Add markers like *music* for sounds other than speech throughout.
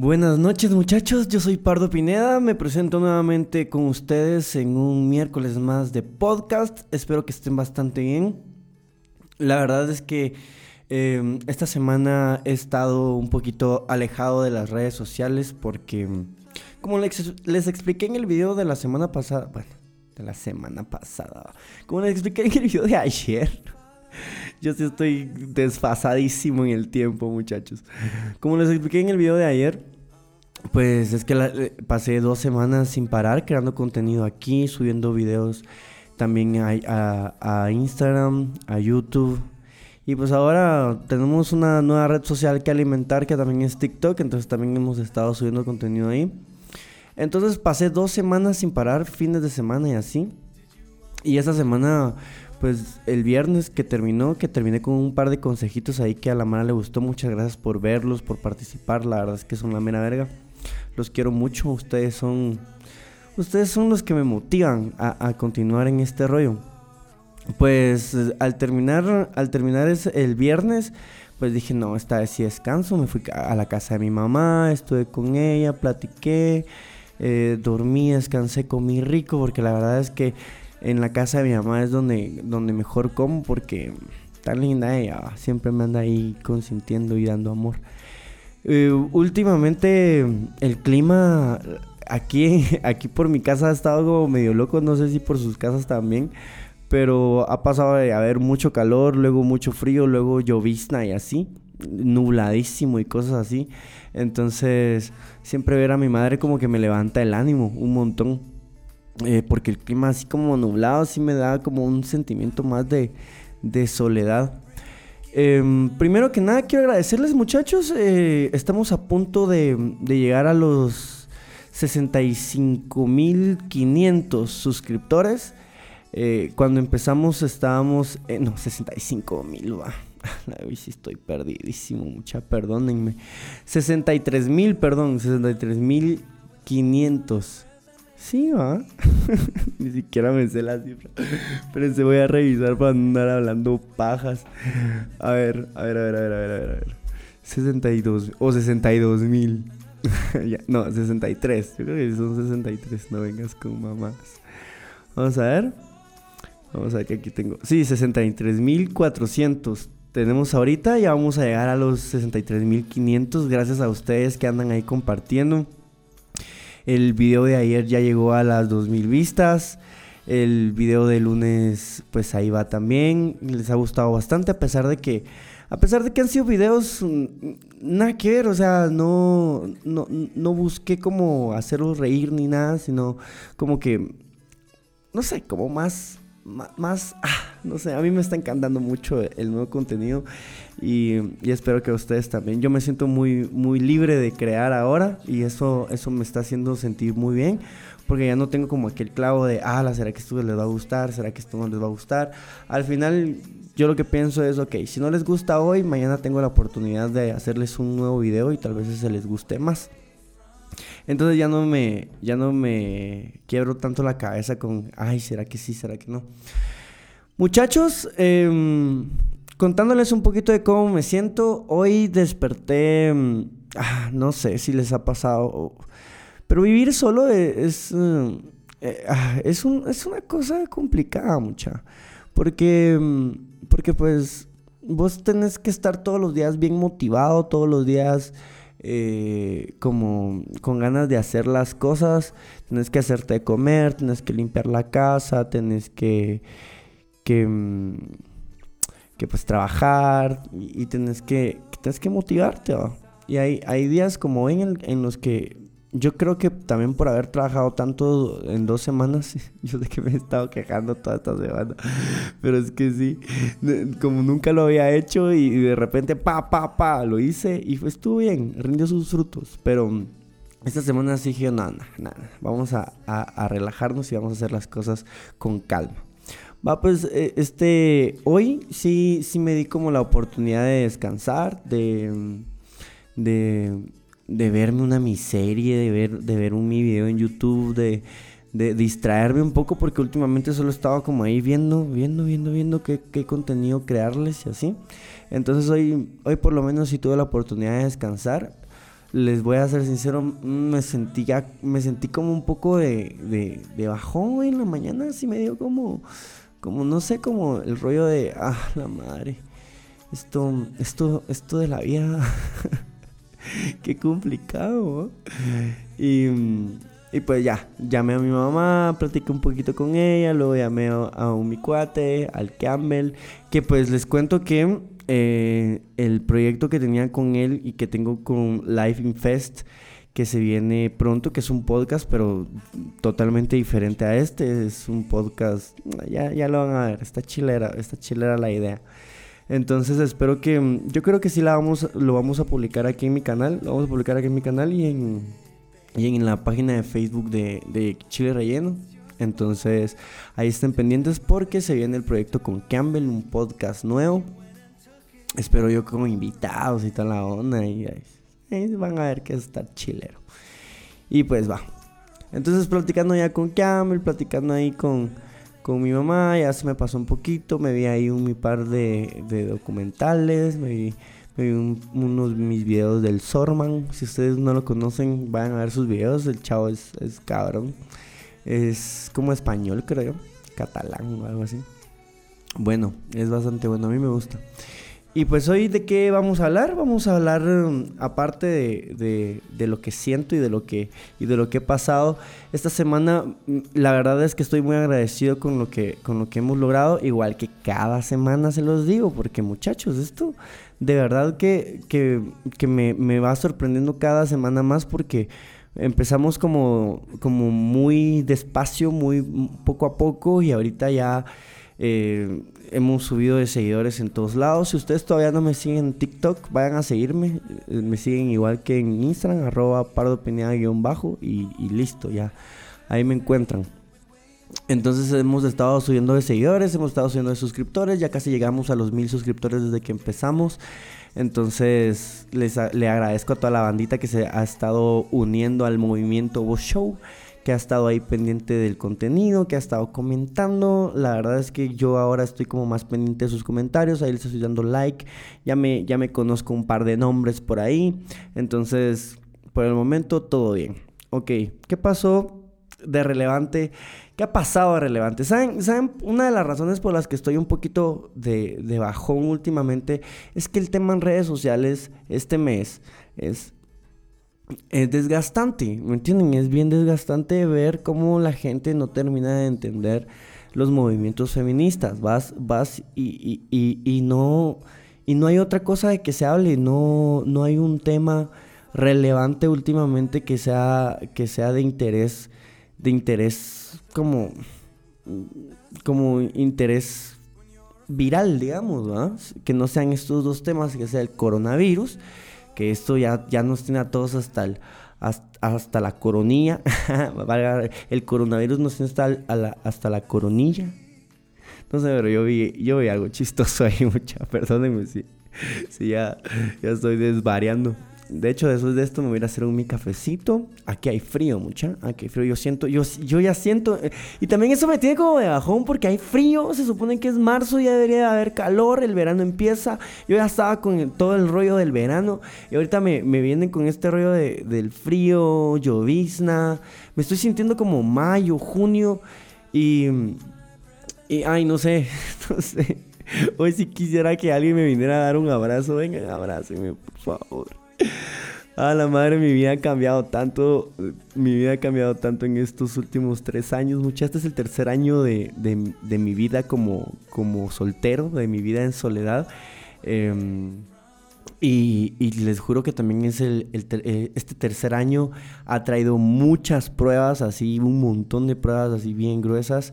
Buenas noches muchachos, yo soy Pardo Pineda, me presento nuevamente con ustedes en un miércoles más de podcast, espero que estén bastante bien. La verdad es que eh, esta semana he estado un poquito alejado de las redes sociales porque, como les expliqué en el video de la semana pasada, bueno, de la semana pasada, como les expliqué en el video de ayer, *laughs* yo sí estoy desfasadísimo en el tiempo, muchachos. Como les expliqué en el video de ayer, pues es que eh, pasé dos semanas sin parar creando contenido aquí, subiendo videos también a, a, Instagram, a YouTube. Y pues ahora tenemos una nueva red social que alimentar que también es TikTok, entonces también hemos estado subiendo contenido ahí. Entonces pasé dos semanas sin parar, fines de semana y así. Y esa semana pues el viernes que terminó, que terminé con un par de consejitos ahí que a la mano le gustó. Muchas gracias por verlos, por participar. La verdad es que son la mera verga. Los quiero mucho. Ustedes son. Ustedes son los que me motivan a, continuar en este rollo. Pues al terminar, al terminar el viernes, pues dije, no, esta vez sí descanso. Me fui a la casa de mi mamá, estuve con ella, platiqué, eh, dormí, descansé, comí rico, porque la verdad es que en la casa de mi mamá es donde, donde mejor como porque tan linda ella, siempre me anda ahí consintiendo y dando amor. Eh, últimamente el clima aquí, *laughs* aquí por mi casa ha estado medio loco, no sé si por sus casas también, pero ha pasado de haber mucho calor, luego mucho frío, luego llovizna y así, nubladísimo y cosas así. Entonces siempre ver a mi madre como que me levanta el ánimo un montón. Eh, porque el clima así como nublado sí me da como un sentimiento más de, soledad. Em, primero que nada quiero agradecerles muchachos, eh, estamos a punto de, llegar a los 65.500 suscriptores. Eh, cuando empezamos estábamos, no, 65.000 va. *laughs* Hoy sí estoy perdidísimo, mucha, perdónenme. 63.000, perdón, 63.500. Sí, va. *laughs* Ni siquiera me sé la cifra. Pero se voy a revisar para andar hablando pajas. A ver, a ver, a ver, a ver, a ver, a ver. A ver. 62 o 62 mil. *laughs* no, 63. Yo creo que son 63. No vengas con mamás. Vamos a ver. Vamos a ver que aquí tengo. Sí, 63 mil 400. Tenemos ahorita. Ya vamos a llegar a los 63 mil 500. Gracias a ustedes que andan ahí compartiendo. El video de ayer ya llegó a las 2000 vistas. El video de lunes, pues ahí va también. Les ha gustado bastante, a pesar de que. A pesar de que han sido videos mm, nada que ver, o sea, no, no, no busqué como hacerlos reír ni nada, sino como que, no sé, como más más, ah, no sé, a mí me está encantando mucho el nuevo contenido y, espero que ustedes también. Yo me siento muy, muy libre de crear ahora y eso, eso me está haciendo sentir muy bien porque ya no tengo como aquel clavo de, ah, ¿será que esto les va a gustar? ¿Será que esto no les va a gustar? Al final yo lo que pienso es, ok, si no les gusta hoy, mañana tengo la oportunidad de hacerles un nuevo video y tal vez se les guste más. Entonces ya no me, ya no me quiebro tanto la cabeza con, ay, ¿será que sí? ¿Será que no? Muchachos, em, contándoles un poquito de cómo me siento, hoy desperté, em, ah, no sé si les ha pasado, pero vivir solo es, em, eh, ah, es, un, es una cosa complicada, mucha. Porque, porque pues vos tenés que estar todos los días bien motivado, todos los días eh, como con ganas de hacer las cosas, tienes que hacerte comer, tienes que limpiar la casa, tienes que, que, mm, que pues trabajar y, tienes que, tienes que motivarte. Y hay, hay días como hoy en, en los que yo creo que también por haber trabajado tanto en dos semanas, *laughs* yo sé que me he estado quejando toda esta semana, pero es que sí, como nunca lo había hecho y de repente pa, pa, pa, lo hice y estuvo bien, rindió sus frutos, pero esta semana sí dije, nada, nada, vamos a, a, relajarnos y vamos a hacer las cosas con calma. Va, pues, e, este, hoy sí, sí me di como la oportunidad de descansar, de, de de verme una miseria, de ver, de ver un mi video en YouTube, de, de distraerme un poco porque últimamente solo estaba como ahí viendo, viendo, viendo, viendo qué, qué, contenido crearles y así. Entonces hoy, hoy por lo menos sí tuve la oportunidad de descansar. les voy a ser sincero, me sentía, me sentí como un poco de, de, bajón en la mañana, así me dio como, como, no sé, como el rollo de, ah, la madre, esto, esto, esto de la vida, *laughs* *laughs* qué complicado, y, y, pues ya, llamé a mi mamá, platiqué un poquito con ella, luego llamé a, a mi cuate, al Campbell, que pues les cuento que eh, el proyecto que tenía con él y que tengo con Life Infest, que se viene pronto, que es un podcast, pero totalmente diferente a este. Es un podcast, ya, ya lo van a ver, está chilera, está chilera la idea. Entonces espero que, yo creo que sí la vamos, lo vamos a publicar aquí en mi canal, lo vamos a publicar aquí en mi canal y en, y en la página de Facebook de, Chile Relleno. Entonces ahí estén pendientes porque se viene el proyecto con Campbell, un podcast nuevo espero yo como invitados y toda la onda. Y van a ver que es estar chilero. Y pues va. Entonces platicando ya con Campbell, platicando ahí con, con mi mamá, ya se me pasó un poquito, me vi ahí un par de, documentales, me vi, me vi unos mis videos del Sorman, si ustedes no lo conocen, vayan a ver sus videos, el chavo es, es cabrón, es como español creo, catalán o algo así. Bueno, es bastante bueno, a mí me gusta. Y pues hoy de qué vamos a hablar? Vamos a hablar mm, aparte de, de, lo que siento y de lo que, y de lo que he pasado. Esta semana mm, la verdad es que estoy muy agradecido con lo que, con lo que hemos logrado, igual que cada semana se los digo, porque muchachos, esto de verdad que, que, que me, me, va sorprendiendo cada semana más porque empezamos como, como muy despacio, muy poco a poco y ahorita ya... Eh, hemos subido de seguidores en todos lados. Si ustedes todavía no me siguen en TikTok, vayan a seguirme. Eh, me siguen igual que en Instagram, arroba y listo, ya. Ahí me encuentran. Entonces hemos estado subiendo de seguidores, hemos estado subiendo de suscriptores, ya casi llegamos a los mil suscriptores desde que empezamos. Entonces les le agradezco a toda la bandita que se ha estado uniendo al movimiento Voz Show que ha estado ahí pendiente del contenido, que ha estado comentando. La verdad es que yo ahora estoy como más pendiente de sus comentarios, ahí les estoy dando like, ya me, ya me conozco un par de nombres por ahí. Entonces, por el momento todo bien. Ok, ¿qué pasó de relevante? ¿Qué ha pasado de relevante? ¿Saben, ¿Saben? Una de las razones por las que estoy un poquito de, de bajón últimamente es que el tema en redes sociales este mes es es desgastante, ¿me entienden? Es bien desgastante ver cómo la gente no termina de entender los movimientos feministas. Vas, vas y, y, y, no, y no hay otra cosa de que se hable, no, no hay un tema relevante últimamente que sea, que sea de interés, de interés como, como interés viral, digamos, que no sean estos dos temas, que sea el coronavirus que esto ya, ya nos tiene a todos hasta, el, hasta, la coronilla. *laughs* el coronavirus nos tiene hasta, la, hasta la coronilla. No sé, pero yo vi, yo vi algo chistoso ahí, *laughs* mucha. Perdónenme si, si ya, ya estoy desvariando. De hecho, después de esto me voy a hacer un mi cafecito. Aquí hay frío, mucha. Aquí hay frío. Yo siento, yo, yo ya siento. Eh, y también eso me tiene como de bajón porque hay frío. Se supone que es marzo, ya debería haber calor. El verano empieza. Yo ya estaba con todo el rollo del verano. Y ahorita me, vienen con este rollo de, del frío, llovizna. Me estoy sintiendo como mayo, junio. Y. Y, ay, no sé. *laughs* No sé. Hoy sí quisiera que alguien me viniera a dar un abrazo. Venga, abrácenme, por favor. *laughs* A la madre, mi vida ha cambiado tanto. Mi vida ha cambiado tanto en estos últimos tres años. Mucha, este es el tercer año de, mi vida como, como soltero, de mi vida en soledad. Em, y, les juro que también es el, eh, este tercer año ha traído muchas pruebas, así, un montón de pruebas así bien gruesas.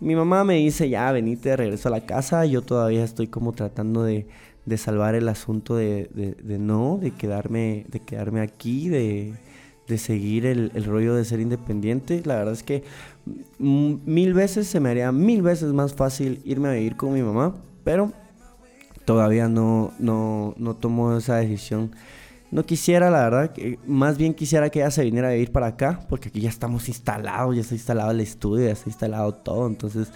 Mi mamá me dice, ya, venite de regreso a la casa. Yo todavía estoy como tratando de, de salvar el asunto de, de, no, de quedarme, de quedarme aquí, de, de seguir el, el, rollo de ser independiente. La verdad es que mil veces se me haría mil veces más fácil irme a vivir con mi mamá, pero todavía no, no, no tomo esa decisión. No quisiera, la verdad, que más bien quisiera que ella se viniera a vivir para acá, porque aquí ya estamos instalados, ya está instalado el estudio, ya está instalado todo, entonces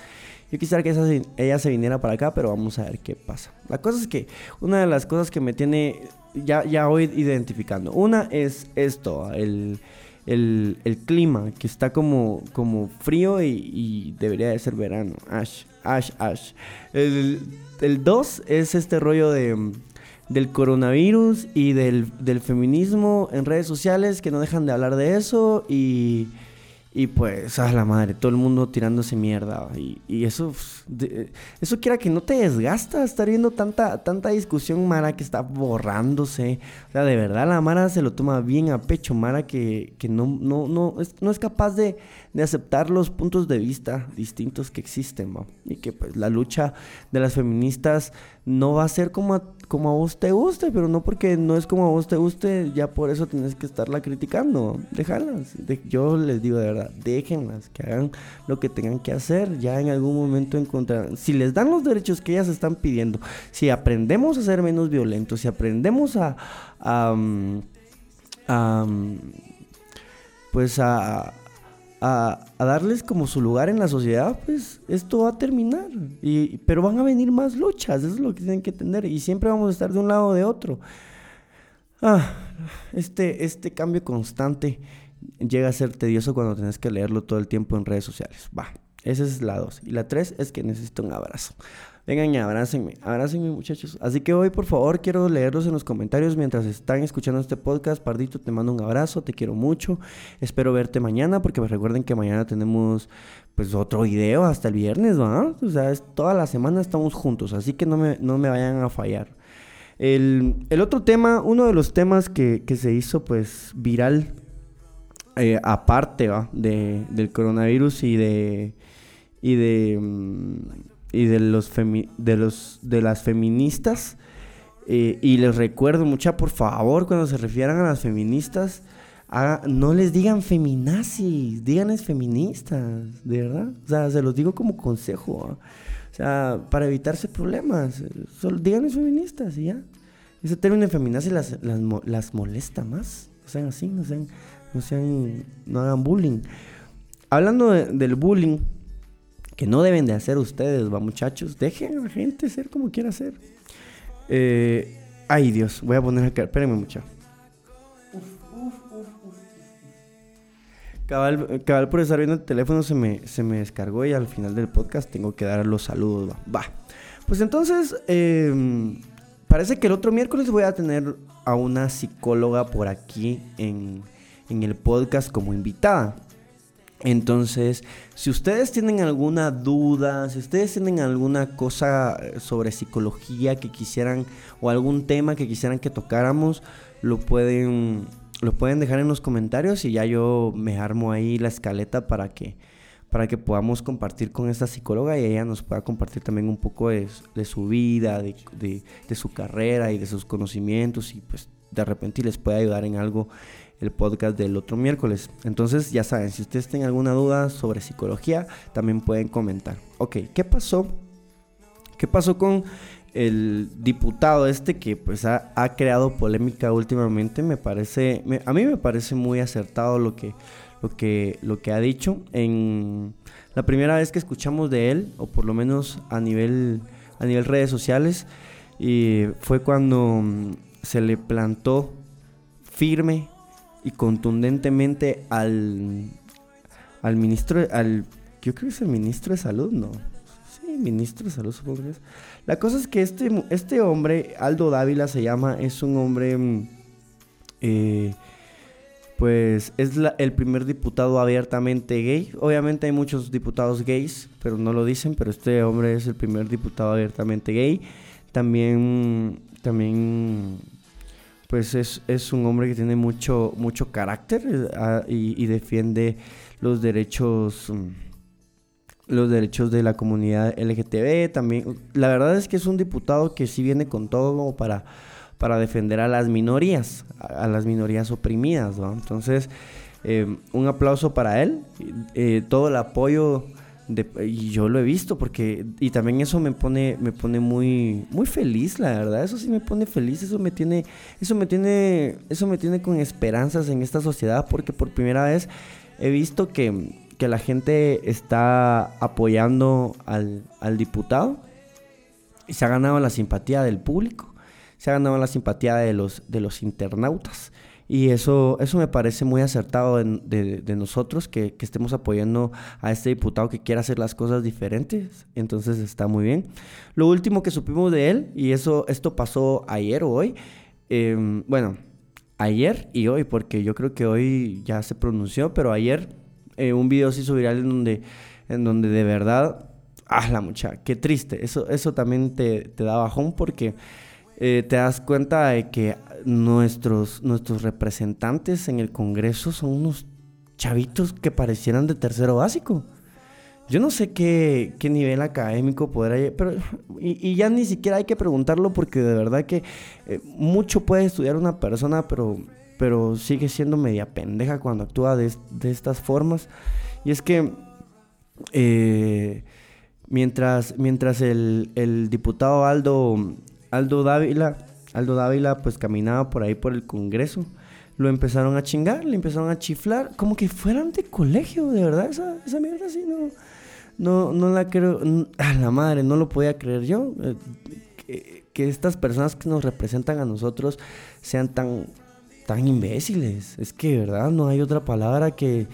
yo quisiera que ella se viniera para acá, pero vamos a ver qué pasa. La cosa es que una de las cosas que me tiene ya, ya voy identificando. Una es esto, el, el, el clima, que está como, como frío y, debería de ser verano. Ash, ash, ash. El, el dos es este rollo de del coronavirus y del, del, feminismo en redes sociales que no dejan de hablar de eso y, y pues, a la madre, todo el mundo tirándose mierda. Y, y eso, eso quiera que no te desgasta estar viendo tanta, tanta discusión, Mara, que está borrándose. O sea, de verdad, la Mara se lo toma bien a pecho, Mara, que, que no, no, no, es, no es capaz de, de, aceptar los puntos de vista distintos que existen, Y que pues la lucha de las feministas no va a ser como a, como a vos te guste, pero no porque no es como a vos te guste, ya por eso tienes que estarla criticando. Déjalas. yo les digo de verdad, déjenlas, que hagan lo que tengan que hacer. Ya en algún momento encontrarán. Si les dan los derechos que ellas están pidiendo, si aprendemos a ser menos violentos, si aprendemos a. a, mm, mm, pues a a, darles como su lugar en la sociedad, pues esto va a terminar. Y, pero van a venir más luchas, eso es lo que tienen que entender. Y siempre vamos a estar de un lado o de otro. Ah, este, este cambio constante llega a ser tedioso cuando tenés que leerlo todo el tiempo en redes sociales. Va, esa es la dos. Y la tres es que necesito un abrazo. Vengan y abrácenme, abrácenme muchachos. Así que hoy por favor quiero leerlos en los comentarios mientras están escuchando este podcast. Pardito, te mando un abrazo, te quiero mucho. Espero verte mañana porque recuerden que mañana tenemos pues otro video hasta el viernes, ¿va? O sea, es, toda la semana estamos juntos, así que no me, no me vayan a fallar. El, otro tema, uno de los temas que, se hizo pues viral, eh, aparte ¿va? De, del coronavirus y de... Y de mm, y de los, de los de las feministas. Eh, y les recuerdo, mucha, por favor, cuando se refieran a las feministas, no les digan feminazis, díganles feministas, de verdad. O sea, se los digo como consejo. O sea, para evitarse problemas, solo díganles feministas y ya. Ese término de feminazis las, las, molesta más. No sean así, no sean, no sean, no hagan bullying. Hablando del bullying, que no deben de hacer ustedes, va muchachos. Dejen a la gente ser como quiera ser. Eh, ay Dios, voy a poner acá, espérenme mucho. Cabal, cabal, por estar viendo el teléfono se me, se me descargó y al final del podcast tengo que dar los saludos. Va. Pues entonces, em, parece que el otro miércoles voy a tener a una psicóloga por aquí en, en el podcast como invitada. Entonces, si ustedes tienen alguna duda, si ustedes tienen alguna cosa eh, sobre psicología que quisieran o algún tema que quisieran que tocáramos, lo pueden pueden dejar en los comentarios y ya yo me armo ahí la escaleta para que para que podamos compartir con esta psicóloga y ella nos pueda compartir también un poco de, su vida, de, su carrera y de sus conocimientos y pues de repente les pueda ayudar en algo el podcast del otro miércoles. Entonces ya saben, si ustedes tienen alguna duda sobre psicología, también pueden comentar. Ok, ¿qué pasó? ¿Qué pasó con el diputado este que pues ha, creado polémica últimamente? Me parece, a mí me parece muy acertado lo que, lo que, lo que ha dicho. En la primera vez que escuchamos de él, o por lo menos a nivel, a nivel redes sociales, y fue cuando mm, se le plantó firme y contundentemente al, al ministro, al, yo creo que es el ministro de salud, ¿no? Sí, ministro de salud supongo que es. La cosa es que este, este hombre, Aldo Dávila se llama, es un hombre, mm, eh, pues es el primer diputado abiertamente gay. Obviamente hay muchos diputados gays, pero no lo dicen, pero este hombre es el primer diputado abiertamente gay. También, también pues es, un hombre que tiene mucho, mucho carácter eh, y, defiende los derechos mm, los derechos de la comunidad LGTB también. La verdad es que es un diputado que sí viene con todo para, para defender a las minorías, a, las minorías oprimidas, Entonces, eh, un aplauso para él, eh, todo el apoyo y yo lo he visto porque y también eso me pone me pone muy muy feliz la verdad eso sí me pone feliz eso me tiene eso me tiene eso me tiene con esperanzas en esta sociedad porque por primera vez he visto que, que la gente está apoyando al, al diputado y se ha ganado la simpatía del público se ha ganado la simpatía de los, de los internautas. Y eso, eso me parece muy acertado de, de, nosotros, que, que, estemos apoyando a este diputado que quiere hacer las cosas diferentes. Entonces está muy bien. Lo último que supimos de él, y eso, esto pasó ayer o hoy, em, bueno, ayer y hoy, porque yo creo que hoy ya se pronunció, pero ayer eh, un video se hizo viral en donde, en donde de verdad, ah, la mucha, qué triste. Eso, eso también te, te da bajón porque eh, te das cuenta de que nuestros, nuestros representantes en el Congreso son unos chavitos que parecieran de tercero básico. Yo no sé qué, qué nivel académico podrá... Pero, y, ya ni siquiera hay que preguntarlo porque de verdad que eh, mucho puede estudiar una persona, pero, pero sigue siendo media pendeja cuando actúa de, de estas formas. Y es que eh, mientras, mientras el, el diputado Aldo Aldo Dávila, Aldo Dávila pues caminaba por ahí por el Congreso. Lo empezaron a chingar, le empezaron a chiflar, como que fueran de colegio, de verdad, esa, esa mierda así, no, no, no la creo, a la madre, no lo podía creer yo, eh, que, estas personas que nos representan a nosotros sean tan, tan imbéciles, es que, verdad, no hay otra palabra que,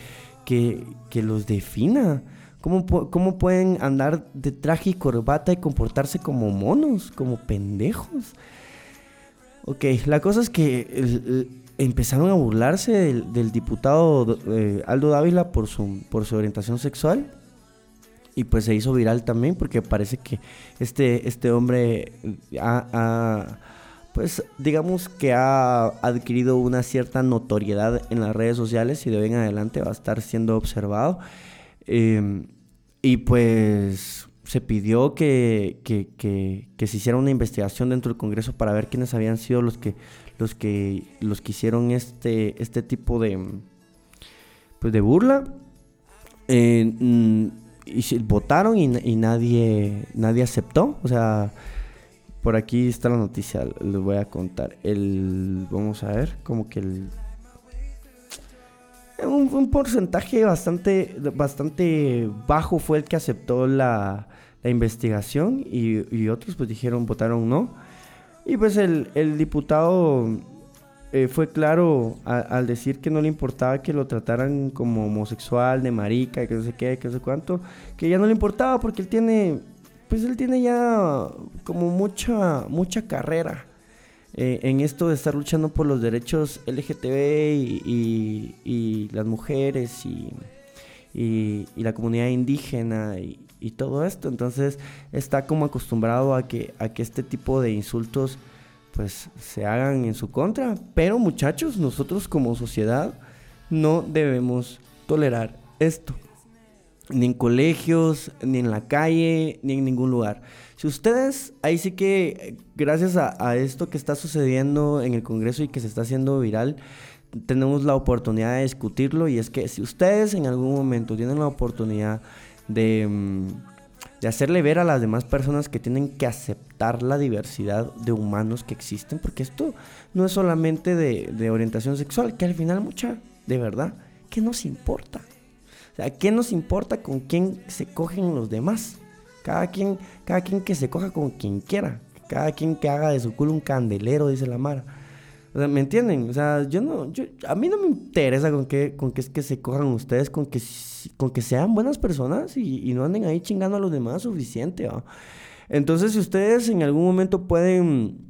que, que los defina. ¿Cómo, pueden andar de traje y corbata y comportarse como monos, como pendejos? Ok, la cosa es que empezaron a burlarse del, diputado eh, Aldo Dávila por su, por su orientación sexual. Y pues se hizo viral también porque parece que este, este hombre ha, pues digamos que ha adquirido una cierta notoriedad en las redes sociales y de hoy en adelante va a estar siendo observado. Em, y pues se pidió que, se hiciera una investigación dentro del Congreso para ver quiénes habían sido los que los que los que hicieron este este tipo de pues de burla. Eh, mm, y votaron y, y, nadie nadie aceptó. O sea por aquí está la noticia les voy a contar. El vamos a ver como que el un, porcentaje bastante, bastante bajo fue el que aceptó la, investigación y, otros pues dijeron, votaron no. Y pues el, diputado eh, fue claro al decir que no le importaba que lo trataran como homosexual, de marica, que no sé qué, que no sé cuánto, que ya no le importaba porque él tiene, pues él tiene ya como mucha, mucha carrera eh, en esto de estar luchando por los derechos LGTB y, las mujeres y, la comunidad indígena y, todo esto. Entonces está como acostumbrado a que, a que este tipo de insultos pues se hagan en su contra. Pero muchachos, nosotros como sociedad no debemos tolerar esto. Ni en colegios, ni en la calle, ni en ningún lugar. Si ustedes, ahí sí que, gracias a, esto que está sucediendo en el Congreso y que se está haciendo viral, tenemos la oportunidad de discutirlo y es que si ustedes en algún momento tienen la oportunidad de, mm, hacerle ver a las demás personas que tienen que aceptar la diversidad de humanos que existen, porque esto no es solamente de, de orientación sexual, que al final mucha, de verdad, ¿qué nos importa? O sea, ¿qué nos importa con quién se cogen los demás? Cada quien, cada quien que se coja con quien quiera. Cada quien que haga de su culo un candelero, dice la Mara. O sea, ¿me entienden? O sea, yo no, yo, a mí no me interesa con qué, con qué es que se cojan ustedes, con que, con que sean buenas personas y, no anden ahí chingando a los demás suficiente. Entonces, si ustedes en algún momento pueden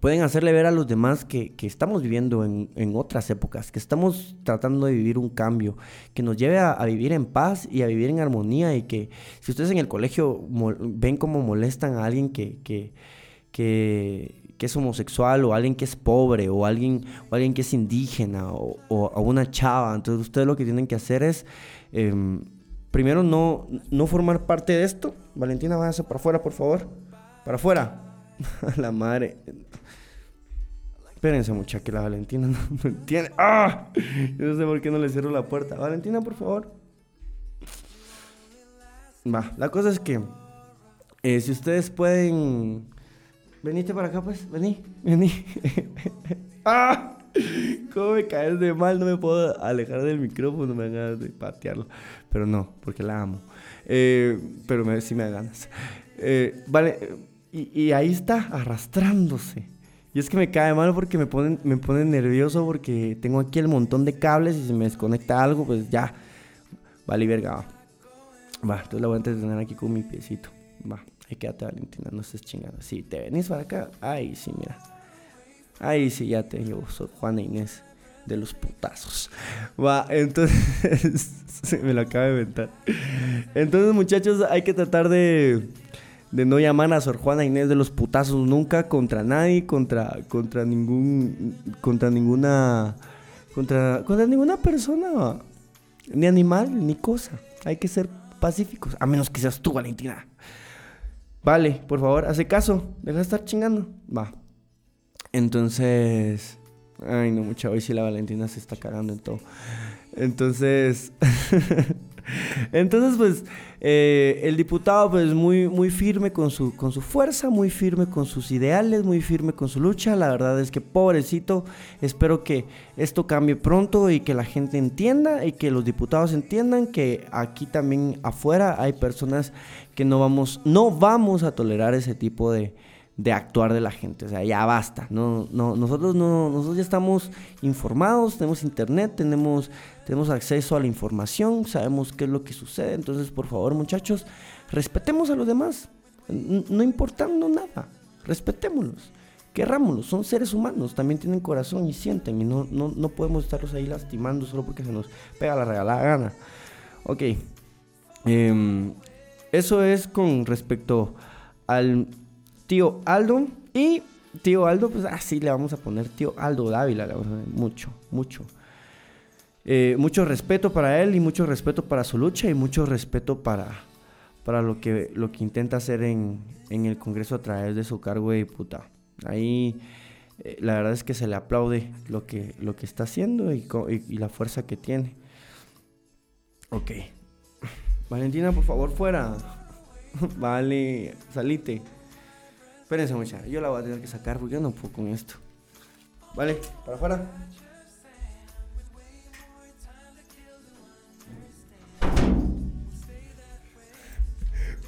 pueden hacerle ver a los demás que, estamos viviendo en, otras épocas, que estamos tratando de vivir un cambio, que nos lleve a, vivir en paz y a vivir en armonía y que si ustedes en el colegio ven cómo molestan a alguien que, que, es homosexual o alguien que es pobre o alguien, o alguien que es indígena o, a una chava, entonces ustedes lo que tienen que hacer es... Em, primero no, no formar parte de esto. Valentina, váyase para afuera, por favor. Para afuera. *laughs* la madre. Espérense, mucha, que la Valentina *laughs* no, entiende. ¡Ah! Yo no sé por qué no le cierro la puerta. Valentina, por favor. Va, la cosa es que eh, si ustedes pueden. Venite para acá, pues. Vení, vení. *laughs* ¡Ah! ¿Cómo me caes de mal? No me puedo alejar del micrófono, me dan ganas de patearlo. Pero no, porque la amo. Eh, pero me, sí me da ganas. Eh, vale, y ahí está, arrastrándose Y es que me cae mal porque me ponen, me ponen nervioso porque tengo aquí el montón de cables y si me desconecta algo, pues ya. Vale, verga. Va, entonces la voy a entretener aquí con mi piecito. Va, ahí quédate, Valentina, no estés chingando. Sí, te venís para acá. Ahí sí, mira. Ahí sí, ya te yo soy Juana Inés de los putazos. Va, entonces. *laughs* se me lo acaba de inventar. Entonces, muchachos, hay que tratar de de no llamar a Sor Juana Inés de los putazos nunca contra nadie, contra, contra ningún, contra ninguna, contra, contra ninguna persona, ni animal, ni cosa. Hay que ser pacíficos, a menos que seas tú, Valentina. Vale, por favor, hace caso, deja de estar chingando. Va. Entonces, ay no, mucha, hoy sí la Valentina se está cagando en todo. Entonces, *laughs* Entonces, pues, eh, el diputado, pues, muy, muy firme con su, con su fuerza, muy firme con sus ideales, muy firme con su lucha. La verdad es que, pobrecito, espero que esto cambie pronto y que la gente entienda y que los diputados entiendan que aquí también afuera hay personas que no vamos, no vamos a tolerar ese tipo de, de actuar de la gente. O sea, ya basta. No, no, nosotros, no, nosotros ya estamos informados, tenemos internet, tenemos, tenemos acceso a la información, sabemos qué es lo que sucede. Entonces, por favor, muchachos, respetemos a los demás. No importando nada, respetémoslos. Querrámoslos, son seres humanos, también tienen corazón y sienten, y no, no, no podemos estarlos ahí lastimando solo porque se nos pega la regalada gana. Ok, em, eso es con respecto al tío Aldo. Y tío Aldo, pues así le vamos a poner tío Aldo Dávila, mucho, mucho. Eh, mucho respeto para él y mucho respeto para su lucha y mucho respeto para, para lo, que, lo que intenta hacer en, en el Congreso a través de su cargo de diputado. Ahí eh, la verdad es que se le aplaude lo que, lo que está haciendo y, y la fuerza que tiene. Ok. Valentina, por favor, fuera. *laughs* vale, salite. Espérense, mucha. Yo la voy a tener que sacar porque yo no puedo con esto. Vale, para afuera.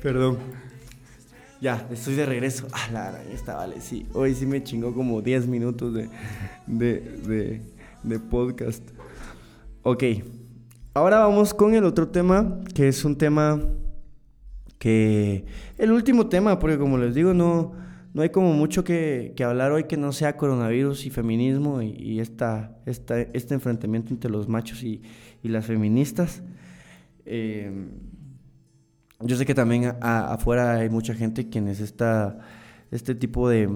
Perdón. Ya, estoy de regreso. Ah, la ahí está, vale. Sí, hoy sí me chingó como 10 minutos de, de, de, de podcast. Ok. Ahora vamos con el otro tema, que es un tema que... El último tema, porque como les digo, no no hay como mucho que, hablar hoy que no sea coronavirus y feminismo y, esta, este enfrentamiento entre los machos y, las feministas. Eh, yo sé que también afuera hay mucha que quienes esta, este tipo de,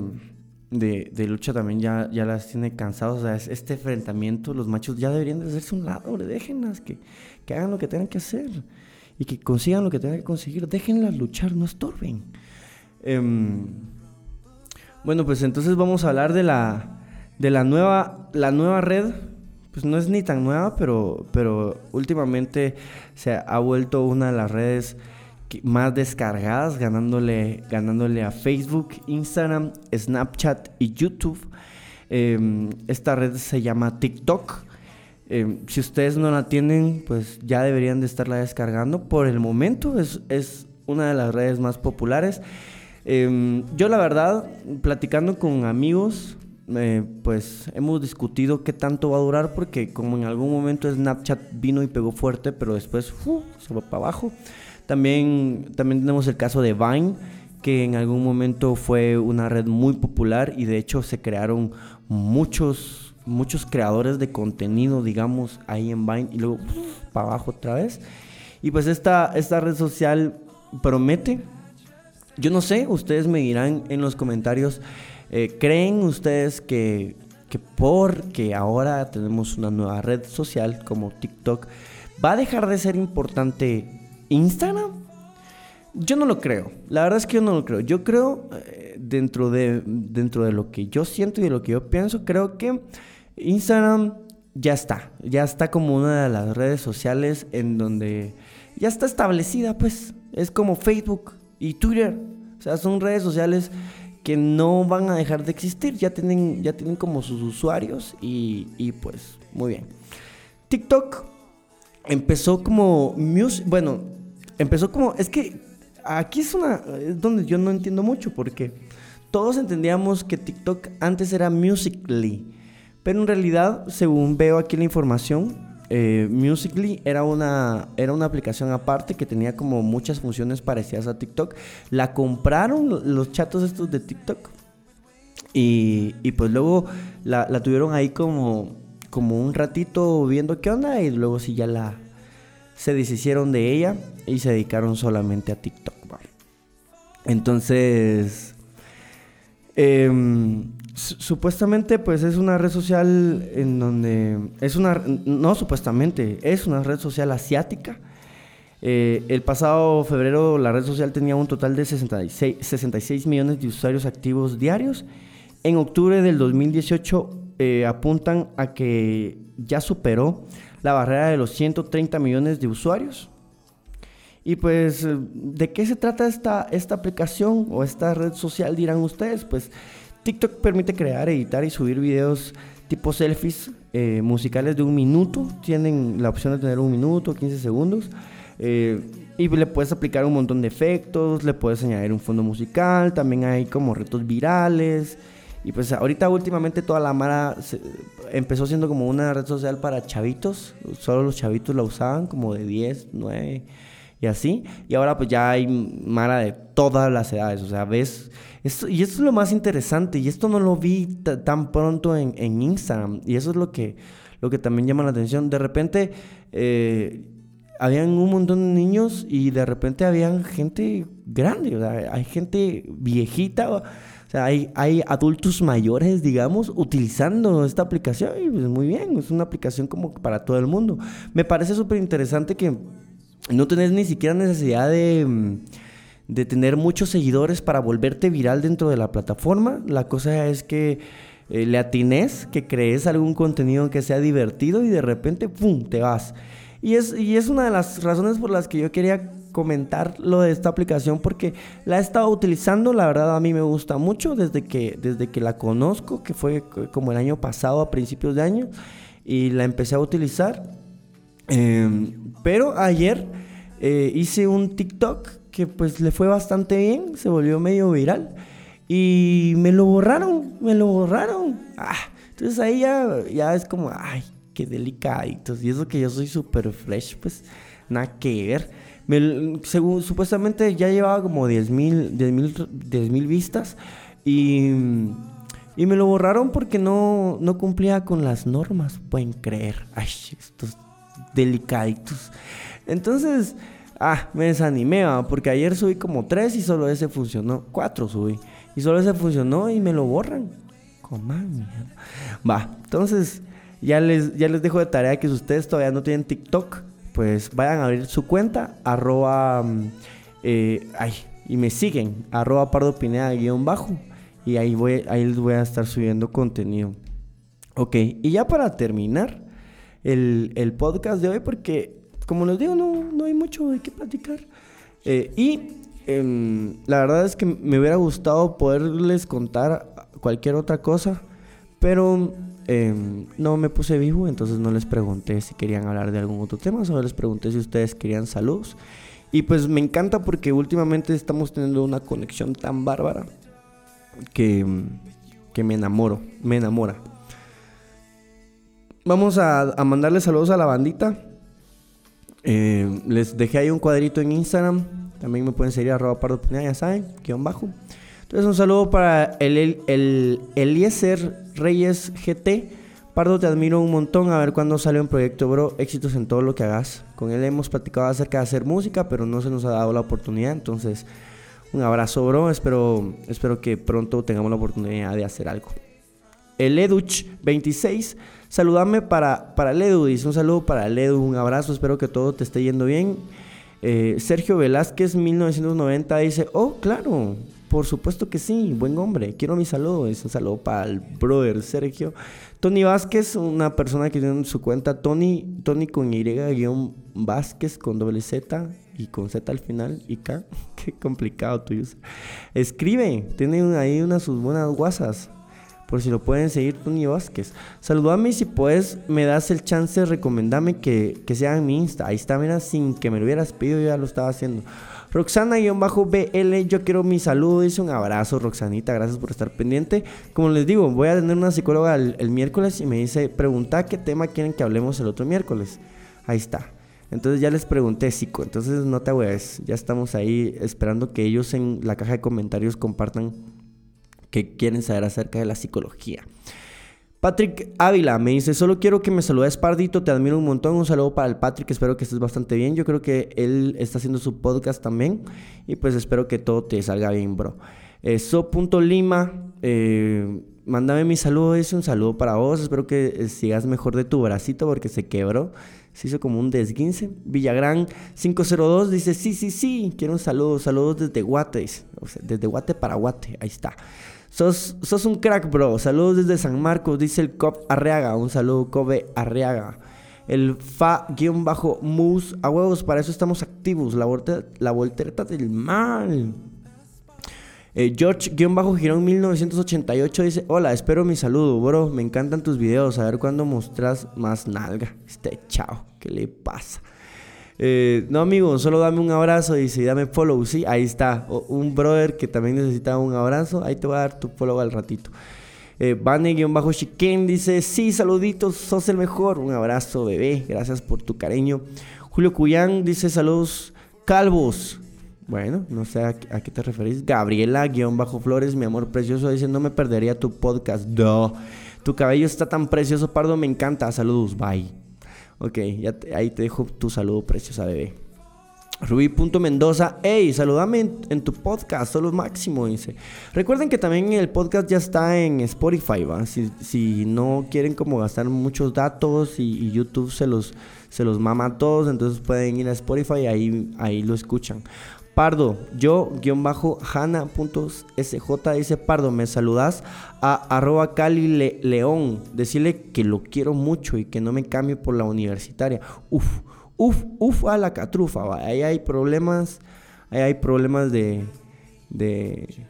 de, lucha también ya, ya las tiene cansados. O sea, este enfrentamiento, los machos ya deberían de hacerse un lado, déjenlas que, que hagan lo que tengan que hacer y que consigan lo que tengan que conseguir. Déjenlas luchar, no estorben. Em, bueno, pues entonces vamos a hablar de la, de la nueva, la nueva red. Pues no es ni tan nueva, pero, pero últimamente se ha vuelto una de las redes más descargadas, ganándole, ganándole a Facebook, Instagram, Snapchat y YouTube. Em, esta red se llama TikTok. Em, si ustedes no la tienen, pues ya deberían de estarla descargando. Por el momento es, es una de las redes más populares. Em, yo la verdad, platicando con amigos, eh, pues hemos discutido qué tanto va a durar porque como en algún momento Snapchat vino y pegó fuerte, pero después se va para abajo. También, también tenemos el caso de Vine, que en algún momento fue una red muy popular y de hecho se crearon muchos, muchos creadores de contenido, digamos, ahí en Vine y luego para abajo otra vez. Y pues esta, esta red social promete yo no sé, ustedes me dirán en los comentarios, eh, ¿creen ustedes que, que porque ahora tenemos una nueva red social como TikTok, va a dejar de ser importante Instagram? Yo no lo creo. La verdad es que yo no lo creo. Yo creo, eh, dentro, de, dentro de lo que yo siento y de lo que yo pienso, creo que Instagram ya está. Ya está como una de las redes sociales en donde ya está establecida, pues. Es como Facebook y Twitter. O sea, son redes sociales que no van a dejar de existir. Ya tienen, ya tienen como sus usuarios y, y pues muy bien. TikTok empezó como music, bueno, empezó como, es que aquí es una, es donde yo no entiendo mucho porque todos entendíamos que TikTok antes era Musically, pero en realidad, según veo aquí la información, eh, Musically era una, era una aplicación aparte que tenía como muchas funciones parecidas a TikTok. La compraron los chatos estos de TikTok y, y pues luego la, la, tuvieron ahí como, como un ratito viendo qué onda y luego sí ya la se deshicieron de ella y se dedicaron solamente a TikTok. Entonces, eh, supuestamente pues es una red social en donde es una no supuestamente es una red social asiática. Eh, el pasado febrero la red social tenía un total de 66, 66 millones de usuarios activos diarios. En octubre del 2018 eh, apuntan a que ya superó la barrera de los 130 millones de usuarios. Y pues, ¿de qué se trata esta, esta aplicación o esta red social dirán ustedes? Pues TikTok permite crear, editar y subir videos tipo selfies eh, musicales de un minuto. Tienen la opción de tener un minuto, 15 segundos. Eh, y le puedes aplicar un montón de efectos, le puedes añadir un fondo musical, también hay como retos virales. Y pues ahorita últimamente toda la Mara empezó siendo como una red social para chavitos, solo los chavitos la usaban como de 10, 9 y así. Y ahora pues ya hay Mara de todas las edades, o sea, ves esto, y esto es lo más interesante, y esto no lo vi tan pronto en, en, Instagram, y eso es lo que, lo que también llama la atención. De repente, eh, habían un montón de niños y de repente habían gente grande, o sea, hay gente viejita, o sea, hay, hay adultos mayores, digamos, utilizando esta aplicación, y pues muy bien, es una aplicación como para todo el mundo. Me parece súper interesante que no tenés ni siquiera necesidad de de tener muchos seguidores para volverte viral dentro de la plataforma. La cosa es que eh, le atines, que crees algún contenido que sea divertido y de repente, ¡pum!, te vas. Y es, y es una de las razones por las que yo quería comentar lo de esta aplicación porque la he estado utilizando, la verdad a mí me gusta mucho desde que, desde que la conozco, que fue como el año pasado, a principios de año, y la empecé a utilizar. Em, pero ayer eh, hice un TikTok que pues le fue bastante bien, se volvió medio viral. Y me lo borraron, me lo borraron. Ah, entonces ahí ya, ya es como, ay, qué delicaditos. Y eso que yo soy súper fresh, pues nada que ver. Según, supuestamente ya llevaba como 10 mil 10, mil vistas. Y, y me lo borraron porque no, no cumplía con las normas, pueden creer. Ay, estos delicaditos. Entonces, Ah, me desanimé, porque ayer subí como tres y solo ese funcionó. Cuatro subí. Y solo ese funcionó y me lo borran. Coman, Va, entonces ya les, ya les dejo de tarea que si ustedes todavía no tienen TikTok, pues vayan a abrir su cuenta, arroba, mm, eh, ay, y me siguen, arroba pardo guion bajo. Y ahí, voy, ahí les voy a estar subiendo contenido. Ok, y ya para terminar el, el podcast de hoy, porque como les digo, no, no hay mucho de qué platicar. Eh, y em, la verdad es que me hubiera gustado poderles contar cualquier otra cosa, pero em, no me puse vivo, entonces no les pregunté si querían hablar de algún otro tema, solo les pregunté si ustedes querían saludos. Y pues me encanta porque últimamente estamos teniendo una conexión tan bárbara que, que me enamoro, me enamora. Vamos a, mandarle saludos a la bandita. Eh, les dejé ahí un cuadrito en Instagram. También me pueden seguir arroba pardo ya saben, guion bajo. Entonces un saludo para el, el, Eliezer Reyes GT. Pardo, te admiro un montón. A ver cuándo sale un proyecto, bro. Éxitos en todo lo que hagas. Con él hemos platicado acerca de hacer música, pero no se nos ha dado la oportunidad. Entonces, un abrazo, bro. Espero, espero que pronto tengamos la oportunidad de hacer algo. El Educh 26 Saludame para, para Ledu, dice un saludo para Ledu, un abrazo, espero que todo te esté yendo bien. Eh, Sergio Velázquez, 1990, dice, oh, claro, por supuesto que sí, buen hombre, quiero mi saludo, es un saludo para el brother Sergio. Tony Vázquez, una persona que tiene su cuenta, Tony, Tony con Y, guion Vázquez con doble Z y con Z al final y K, *laughs* qué complicado tuyo. Escribe, tiene ahí unas sus buenas guasas Por si lo pueden seguir, Tony Vázquez. Saludame si puedes, me das el chance, recomendame que, que sea en mi Insta. Ahí está, mira, sin que me lo hubieras pedido, ya lo estaba haciendo. Roxana-BL, yo quiero mi saludo, dice un abrazo, Roxanita, gracias por estar pendiente. Como les digo, voy a tener una psicóloga el, miércoles y me dice, pregunta qué tema quieren que hablemos el otro miércoles. Ahí está. Entonces ya les pregunté, psico, entonces no te hagas, ya estamos ahí esperando que ellos en la caja de comentarios compartan que quieren saber acerca de la psicología. Patrick Ávila me dice, solo quiero que me saludes Pardito, te admiro un montón, un saludo para el Patrick, espero que estés bastante bien, yo creo que él está haciendo su podcast también y pues espero que todo te salga bien, bro. Eh, so.lima, eh, mándame mi saludo, dice un saludo para vos, espero que eh, sigas mejor de tu bracito porque se quebró, se hizo como un desguince. Villagrán 502 dice, sí, sí, sí, quiero un saludo, saludos desde Guate, desde Guate para Guate, ahí está. Sos, sos un crack, bro. Saludos desde San Marcos, dice el Cop Arriaga. Un saludo, Kobe Arriaga. El Fa-Mus. A huevos, para eso estamos activos. La, voltereta del mal. Eh, George-Girón 1988 dice: Hola, espero mi saludo, bro. Me encantan tus videos. A ver cuándo mostras más nalga. Este chao, ¿qué le pasa? Eh, no, amigo, solo dame un abrazo y si dame follow. Sí, ahí está. un brother que también necesita un abrazo. Ahí te voy a dar tu follow al ratito. Eh, bajo chiquen dice: Sí, saluditos, sos el mejor. Un abrazo, bebé. Gracias por tu cariño. Julio Cuyán dice: Saludos, calvos. Bueno, no sé a, qué te referís. Gabriela-Flores, mi amor precioso, dice: No me perdería tu podcast. No. Tu cabello está tan precioso, Pardo, me encanta. Saludos, bye. Ok, ya ahí te dejo tu saludo, preciosa bebé. Rubí.mendoza, hey, saludame en, tu podcast, solo máximo, dice. Recuerden que también el podcast ya está en Spotify, ¿va? Si, no quieren como gastar muchos datos y, YouTube se los, se los mama a todos, entonces pueden ir a Spotify y ahí, ahí lo escuchan. Pardo, yo, guion bajo, dice Pardo, me saludas a arroba Cali León. Decirle que lo quiero mucho y que no me cambie por la universitaria. Uf, uf, uf a la catrufa. Ahí hay problemas, ahí hay problemas de, de,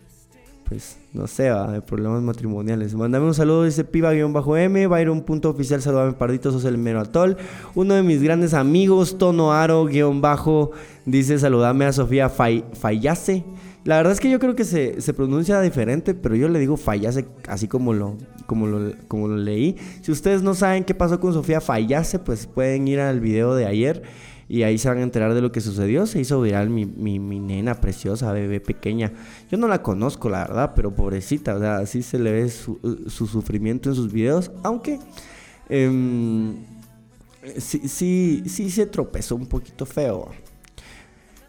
pues, no sé, ¿va? de problemas matrimoniales. Mándame un saludo, dice piba-m, Byron.oficial, saludame pardito, sos el mero atol. Uno de mis grandes amigos, Tono Aro-bajo, dice saludame a Sofía Fallase. La verdad es que yo creo que se, se, pronuncia diferente, pero yo le digo Fallase así como lo, como, lo, como lo leí. Si ustedes no saben qué pasó con Sofía Fallase, pues pueden ir al video de ayer y ahí se van a enterar de lo que sucedió. Se hizo viral mi, mi, nena preciosa, bebé pequeña. Yo no la conozco, la verdad, pero pobrecita, o sea, así se le ve su, su sufrimiento en sus videos, aunque eh, sí, sí, sí se tropezó un poquito feo.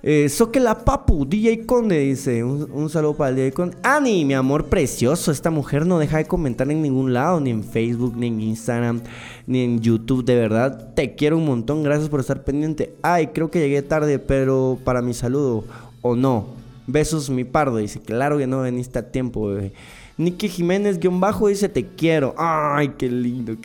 Eh, la Papu, DJ Conde dice, un, saludo para el DJ Conde. Ani, mi amor precioso, esta mujer no deja de comentar en ningún lado, ni en Facebook, ni en Instagram, ni en YouTube, de verdad, te quiero un montón, gracias por estar pendiente. Ay, creo que llegué tarde, pero para mi saludo, o no. Besos, mi pardo, dice, claro que no veniste a tiempo, bebé. Nicky Jiménez, guion bajo, dice, te quiero. Ay, qué lindo,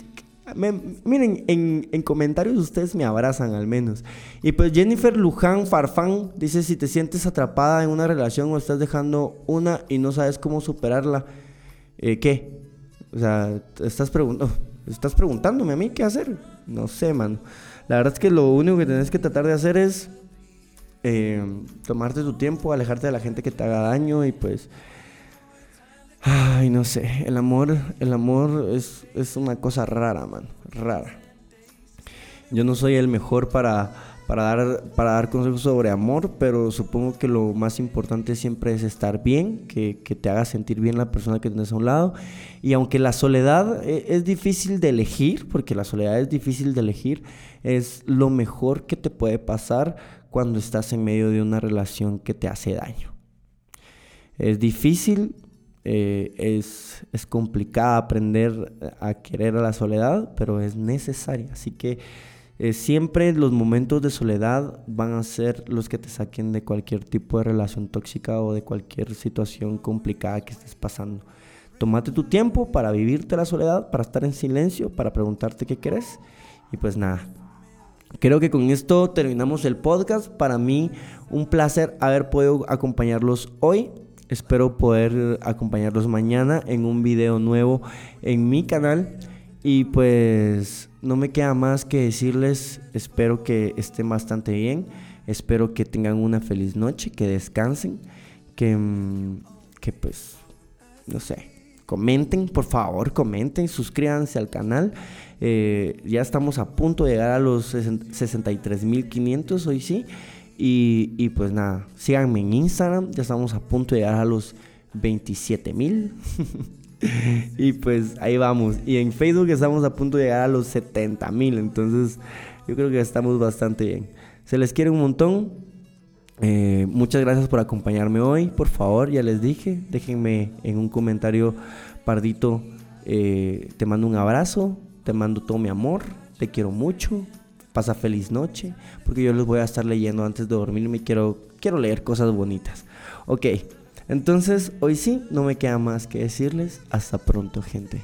miren, en, comentarios ustedes me abrazan al menos. Y pues Jennifer Luján Farfán dice, si te sientes atrapada en una relación o estás dejando una y no sabes cómo superarla, eh, ¿qué? O sea, estás, preguntando estás preguntándome a mí qué hacer. No sé, mano. La verdad es que lo único que tienes que tratar de hacer es eh, tomarte tu tiempo, alejarte de la gente que te haga daño y pues Ay, no sé, el amor, el amor es, es una cosa rara, man, rara. Yo no soy el mejor para, para, dar, para dar consejos sobre amor, pero supongo que lo más importante siempre es estar bien, que, que te haga sentir bien la persona que tienes a un lado. Y aunque la soledad es, es difícil de elegir, porque la soledad es difícil de elegir, es lo mejor que te puede pasar cuando estás en medio de una relación que te hace daño. Es difícil, eh, es, es complicada aprender a querer a la soledad, pero es necesaria. Así que eh, siempre los momentos de soledad van a ser los que te saquen de cualquier tipo de relación tóxica o de cualquier situación complicada que estés pasando. Tómate tu tiempo para vivirte la soledad, para estar en silencio, para preguntarte qué quieres. Y pues nada, Creo que con esto terminamos el podcast. Para mí, un placer haber podido acompañarlos hoy. Espero poder acompañarlos mañana en un video nuevo en mi canal. Y pues no me queda más que decirles, espero que estén bastante bien, espero que tengan una feliz noche, que descansen, que, mm, que pues, no sé, comenten, por favor, comenten, suscríbanse al canal. Eh, ya estamos a punto de llegar a los 63.500 hoy sí. Y, y, pues nada, síganme en Instagram, ya estamos a punto de llegar a los 27.000. *laughs* y pues ahí vamos. Y en Facebook estamos a punto de llegar a los 70.000. Entonces yo creo que estamos bastante bien. Se les quiere un montón. Eh, muchas gracias por acompañarme hoy. Por favor, ya les dije, déjenme en un comentario pardito. Eh, te mando un abrazo, te mando todo mi amor, te quiero mucho. Pasa feliz noche, porque yo les voy a estar leyendo antes de dormirme. Quiero, quiero leer cosas bonitas. Ok, entonces hoy sí, no me queda más que decirles hasta pronto, gente.